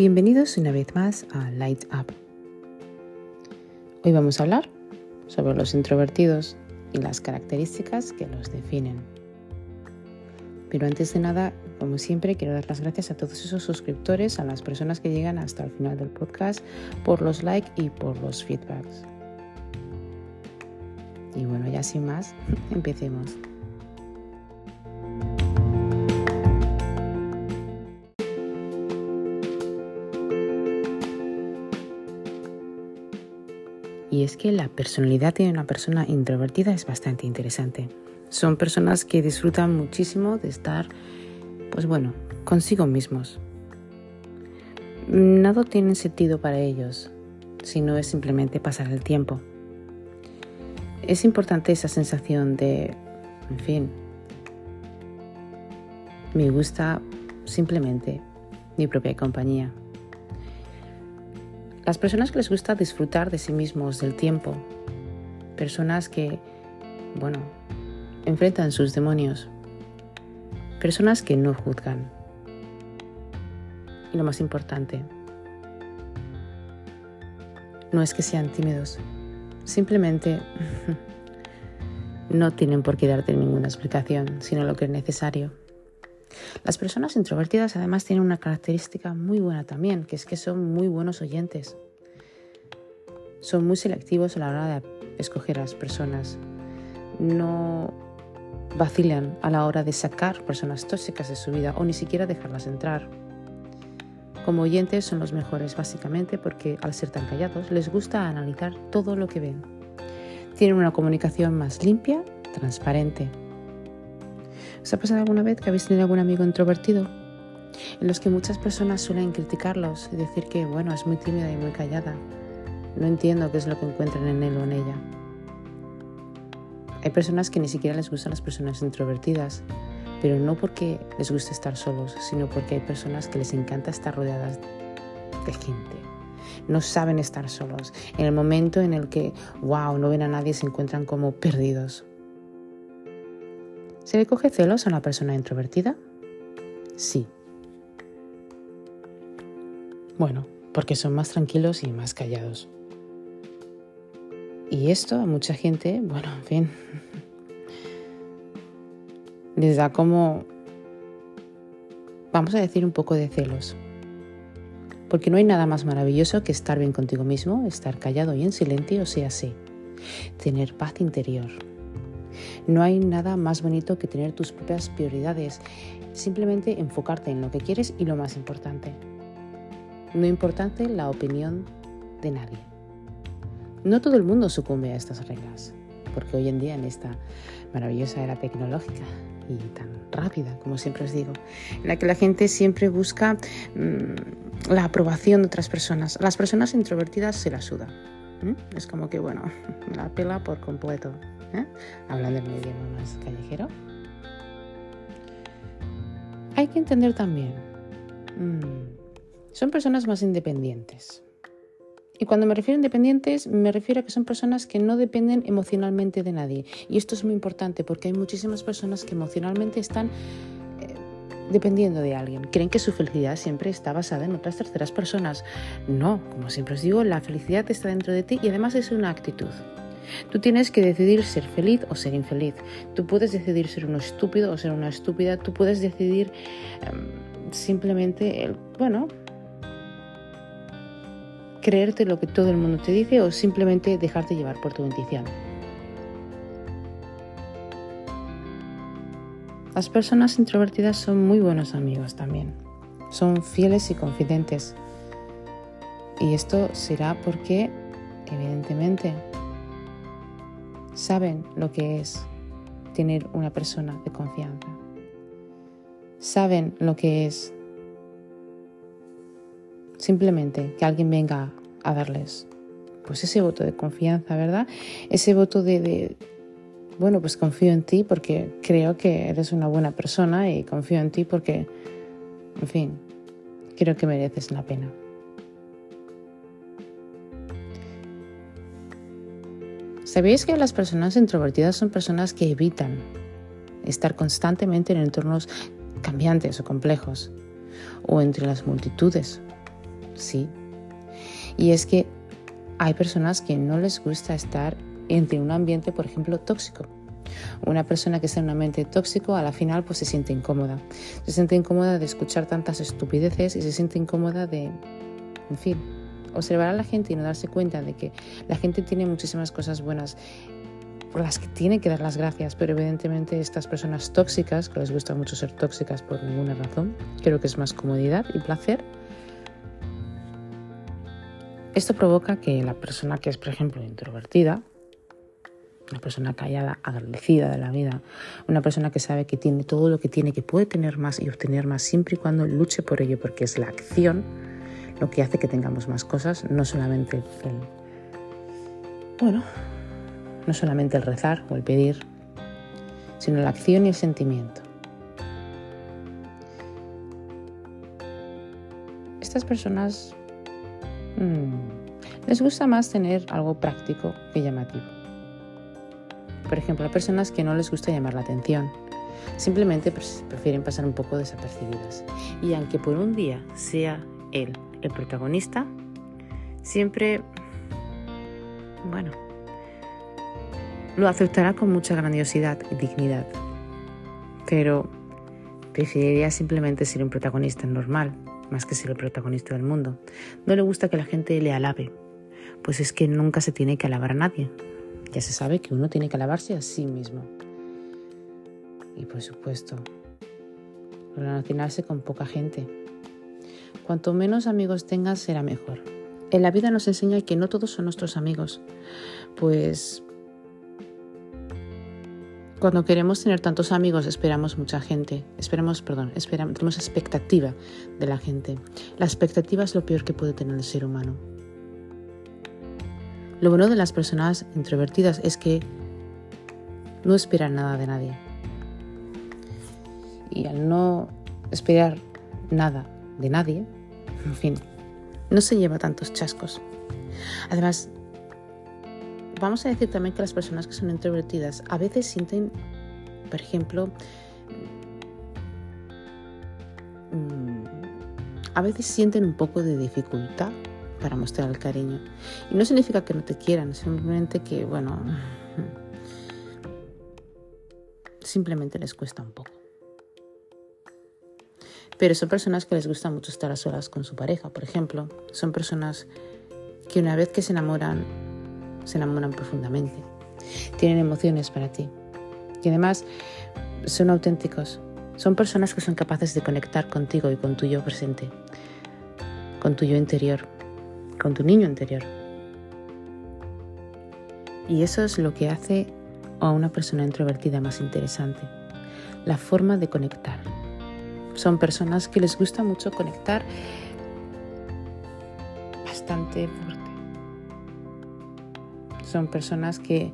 Bienvenidos una vez más a Light Up. Hoy vamos a hablar sobre los introvertidos y las características que los definen. Pero antes de nada, como siempre, quiero dar las gracias a todos esos suscriptores, a las personas que llegan hasta el final del podcast, por los likes y por los feedbacks. Y bueno, ya sin más, empecemos. Es que la personalidad de una persona introvertida es bastante interesante. Son personas que disfrutan muchísimo de estar, pues bueno, consigo mismos. Nada tiene sentido para ellos si no es simplemente pasar el tiempo. Es importante esa sensación de, en fin, me gusta simplemente mi propia compañía. Las personas que les gusta disfrutar de sí mismos, del tiempo. Personas que, bueno, enfrentan sus demonios. Personas que no juzgan. Y lo más importante, no es que sean tímidos, simplemente no tienen por qué darte ninguna explicación, sino lo que es necesario. Las personas introvertidas además tienen una característica muy buena también, que es que son muy buenos oyentes. Son muy selectivos a la hora de escoger a las personas. No vacilan a la hora de sacar personas tóxicas de su vida o ni siquiera dejarlas entrar. Como oyentes son los mejores básicamente porque al ser tan callados les gusta analizar todo lo que ven. Tienen una comunicación más limpia, transparente, ¿Os ha pasado alguna vez que habéis tenido algún amigo introvertido? En los que muchas personas suelen criticarlos y decir que, bueno, es muy tímida y muy callada. No entiendo qué es lo que encuentran en él o en ella. Hay personas que ni siquiera les gustan las personas introvertidas, pero no porque les guste estar solos, sino porque hay personas que les encanta estar rodeadas de gente. No saben estar solos. En el momento en el que, wow, no ven a nadie, se encuentran como perdidos. ¿Se le coge celos a una persona introvertida? Sí. Bueno, porque son más tranquilos y más callados. Y esto a mucha gente, bueno, en fin, les da como, vamos a decir, un poco de celos. Porque no hay nada más maravilloso que estar bien contigo mismo, estar callado y en silencio, sea, así. Tener paz interior, no hay nada más bonito que tener tus propias prioridades, simplemente enfocarte en lo que quieres y lo más importante. No importante la opinión de nadie. No todo el mundo sucumbe a estas reglas, porque hoy en día en esta maravillosa era tecnológica y tan rápida, como siempre os digo, en la que la gente siempre busca mm, la aprobación de otras personas. las personas introvertidas se la suda. Es como que, bueno, la pela por completo. Hablando en mi idioma más callejero. Hay que entender también, mm, son personas más independientes. Y cuando me refiero a independientes, me refiero a que son personas que no dependen emocionalmente de nadie. Y esto es muy importante porque hay muchísimas personas que emocionalmente están eh, dependiendo de alguien. Creen que su felicidad siempre está basada en otras terceras personas. No, como siempre os digo, la felicidad está dentro de ti y además es una actitud. Tú tienes que decidir ser feliz o ser infeliz. Tú puedes decidir ser un estúpido o ser una estúpida. Tú puedes decidir em, simplemente, el, bueno, creerte lo que todo el mundo te dice o simplemente dejarte llevar por tu intuición. Las personas introvertidas son muy buenos amigos también. Son fieles y confidentes. Y esto será porque, evidentemente, saben lo que es tener una persona de confianza. Saben lo que es simplemente que alguien venga a darles pues ese voto de confianza, ¿verdad? Ese voto de, de, bueno, pues confío en ti porque creo que eres una buena persona y confío en ti porque, en fin, creo que mereces la pena. ¿Sabéis que las personas introvertidas son personas que evitan estar constantemente en entornos cambiantes o complejos o entre las multitudes? sí. Y es que hay personas que no les gusta estar entre un ambiente, por ejemplo, tóxico. Una persona que está en un ambiente tóxico a la final pues se siente incómoda. Se siente incómoda de escuchar tantas estupideces y se siente incómoda de, en fin, observar a la gente y no darse cuenta de que la gente tiene muchísimas cosas buenas por las que tiene que dar las gracias, pero evidentemente estas personas tóxicas, que les gusta mucho ser tóxicas por ninguna razón, creo que es más comodidad y placer, esto provoca que la persona que es, por ejemplo, introvertida, una persona callada, agradecida de la vida, una persona que sabe que tiene todo lo que tiene, que puede tener más y obtener más siempre y cuando luche por ello, porque es la acción lo que hace que tengamos más cosas, no solamente el, bueno, no solamente el rezar o el pedir, sino la acción y el sentimiento. Estas personas mmm, les gusta más tener algo práctico que llamativo. Por ejemplo, hay personas que no les gusta llamar la atención, simplemente prefieren pasar un poco desapercibidas. Y aunque por un día sea él el protagonista, siempre, bueno, lo aceptará con mucha grandiosidad y dignidad. Pero preferiría simplemente ser un protagonista normal, más que ser el protagonista del mundo. No le gusta que la gente le alabe, pues es que nunca se tiene que alabar a nadie. Ya se sabe que uno tiene que alabarse a sí mismo. Y por supuesto, relacionarse con poca gente. Cuanto menos amigos tengas, será mejor. En la vida nos enseña que no todos son nuestros amigos, pues cuando queremos tener tantos amigos esperamos mucha gente, esperamos, perdón, esperamos, tenemos expectativa de la gente. La expectativa es lo peor que puede tener el ser humano. Lo bueno de las personas introvertidas es que no esperan nada de nadie. Y al no esperar nada de nadie, en fin, no se lleva tantos chascos. Además, vamos a decir también que las personas que son introvertidas a veces sienten, por ejemplo, mm, a veces sienten un poco de dificultad para mostrar el cariño. Y no significa que no te quieran, simplemente que, bueno, simplemente les cuesta un poco. Pero son personas que les gusta mucho estar a solas con su pareja, por ejemplo. Son personas que una vez que se enamoran se enamoran profundamente, tienen emociones para ti y además son auténticos, son personas que son capaces de conectar contigo y con tu yo presente, con tu yo interior, con tu niño interior. Y eso es lo que hace a una persona introvertida más interesante, la forma de conectar. Son personas que les gusta mucho conectar bastante fuerte son personas que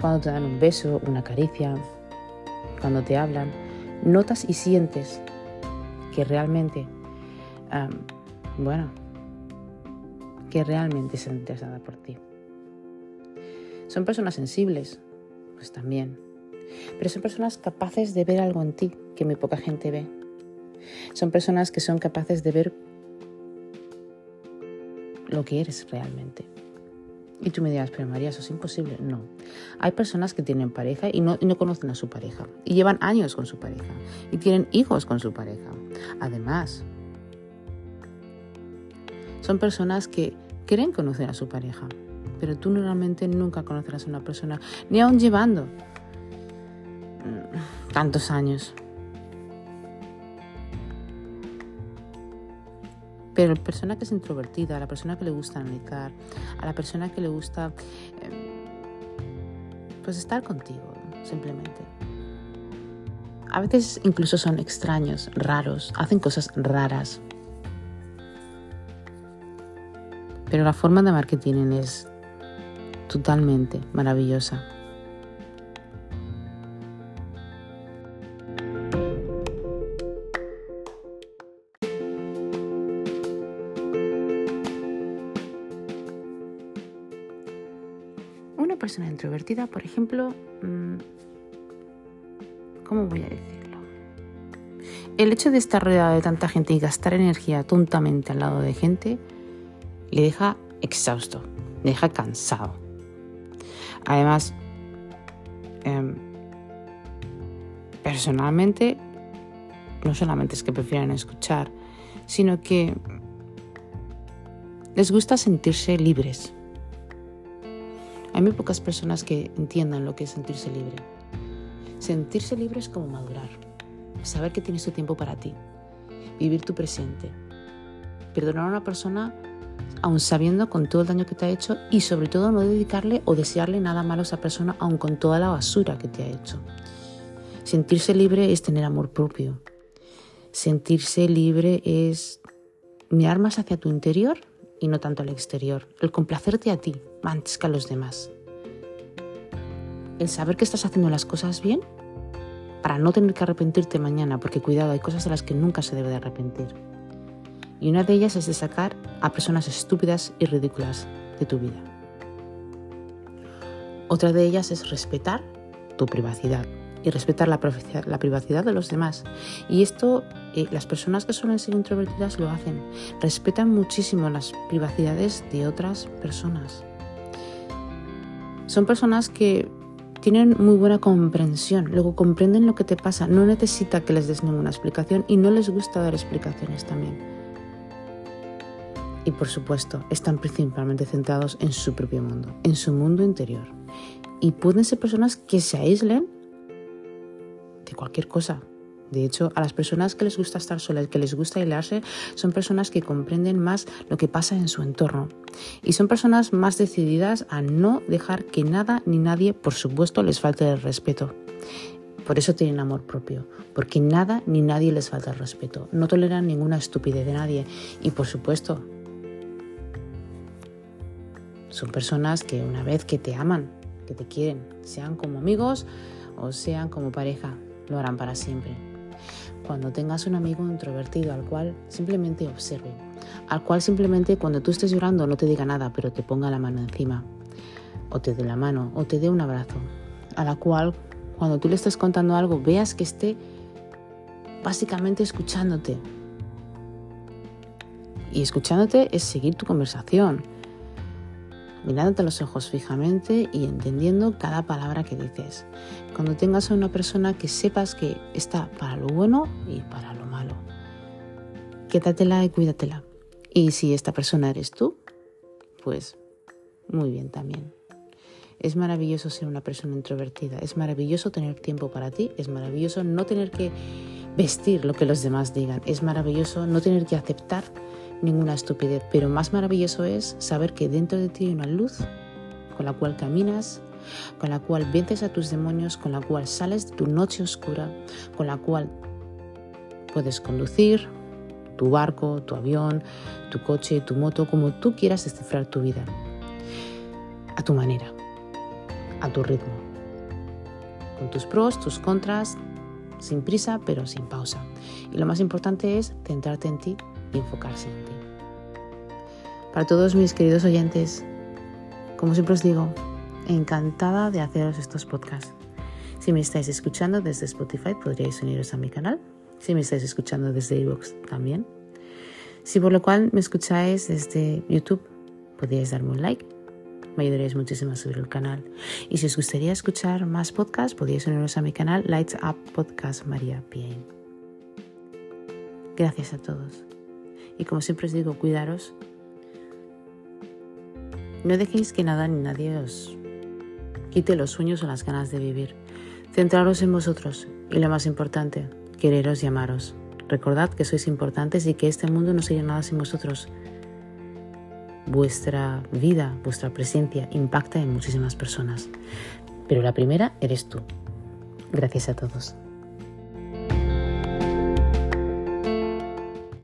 cuando te dan un beso, una caricia, cuando te hablan, notas y sientes que realmente, bueno, que realmente se interesada por ti. Son personas sensibles, pues también. Pero son personas capaces de ver algo en ti que muy poca gente ve. Son personas que son capaces de ver lo que eres realmente. Y tú me dirás, pero María, eso es imposible. No. Hay personas que tienen pareja y no, no conocen a su pareja. Y llevan años con su pareja. Y tienen hijos con su pareja. Además, son personas que quieren conocer a su pareja. Pero tú normalmente nunca conocerás a una persona, ni aún llevando tantos años. Pero la persona que es introvertida, a la persona que le gusta analizar, a la persona que le gusta pues estar contigo, simplemente. A veces incluso son extraños, raros, hacen cosas raras. Pero la forma de amar que tienen es totalmente maravillosa. Introvertida, por ejemplo, mm, ¿cómo voy a decirlo? el hecho de estar rodeado de tanta gente y gastar energía tontamente al lado de gente le deja exhausto, le deja cansado. Además, em, personalmente, no solamente es que prefieren escuchar, sino que les gusta sentirse libres. Hay muy pocas personas que entiendan lo que es sentirse libre. Sentirse libre es como madurar, saber que tienes tu tiempo para ti, vivir tu presente, perdonar a una persona aun sabiendo con todo el daño que te ha hecho y sobre todo no dedicarle o desearle nada malo a esa persona aun con toda la basura que te ha hecho. Sentirse libre es tener amor propio. Sentirse libre es mirar más hacia tu interior y no tanto al exterior. El complacerte a ti antes que a los demás el saber que estás haciendo las cosas bien para no tener que arrepentirte mañana, porque cuidado, hay cosas de las que nunca se debe de arrepentir. Y una de ellas es de sacar a personas estúpidas y ridículas de tu vida. Otra de ellas es respetar tu privacidad y respetar la, privacidad de los demás. Y esto, eh, las personas que suelen ser introvertidas lo hacen. Respetan muchísimo las privacidades de otras personas. Son personas que tienen muy buena comprensión, luego comprenden lo que te pasa, no necesita que les des ninguna explicación y no les gusta dar explicaciones también. Y por supuesto, están principalmente centrados en su propio mundo, en su mundo interior. Y pueden ser personas que se aíslen cualquier cosa, de hecho, a las personas que les gusta estar solas, que les gusta aislarse, son personas que comprenden más lo que pasa en su entorno. Y son personas más decididas a no dejar que nada ni nadie, por supuesto, les falte el respeto. Por eso tienen amor propio, porque nada ni nadie les falta el respeto. No toleran ninguna estupidez de nadie. Y por supuesto, son personas que una vez que te aman, que te quieren, sean como amigos o sean como pareja, lo harán para siempre cuando tengas un amigo introvertido al cual simplemente observe, al cual simplemente cuando tú estés llorando no te diga nada, pero te ponga la mano encima, o te dé la mano, o te dé un abrazo, a la cual cuando tú le estés contando algo veas que esté básicamente escuchándote. Y escuchándote es seguir tu conversación, mirándote a los ojos fijamente y entendiendo cada palabra que dices. Cuando tengas a una persona que sepas que está para lo bueno y para lo malo. Quédatela y cuídatela. Y si esta persona eres tú, pues muy bien también. Es maravilloso ser una persona introvertida, es maravilloso tener tiempo para ti, es maravilloso no tener que vestir lo que los demás digan, es maravilloso no tener que aceptar ninguna estupidez, pero más maravilloso es saber que dentro de ti hay una luz con la cual caminas, con la cual vences a tus demonios, con la cual sales de tu noche oscura, con la cual puedes conducir tu barco, tu avión, tu coche, tu moto, como tú quieras descifrar tu vida, a tu manera, a tu ritmo, con tus pros, tus contras, sin prisa pero sin pausa. Y lo más importante es centrarte en ti y enfocarse en ti. Para todos mis queridos oyentes, como siempre os digo, encantada de haceros estos podcasts. Si me estáis escuchando desde Spotify, podríais uniros a mi canal. Si me estáis escuchando desde iVoox, también. Si por lo cual me escucháis desde YouTube, podríais darme un like. Me ayudaréis muchísimo a subir el canal. Y si os gustaría escuchar más podcasts, podríais uniros a mi canal Lights Up Podcast María Pien. Gracias a todos. Y como siempre os digo, cuidaros. No dejéis que nada ni nadie os quite los sueños o las ganas de vivir. Centraros en vosotros y lo más importante, quereros y amaros. Recordad que sois importantes y que este mundo no sería nada sin vosotros. Vuestra vida, vuestra presencia impacta en muchísimas personas. Pero la primera eres tú. Gracias a todos.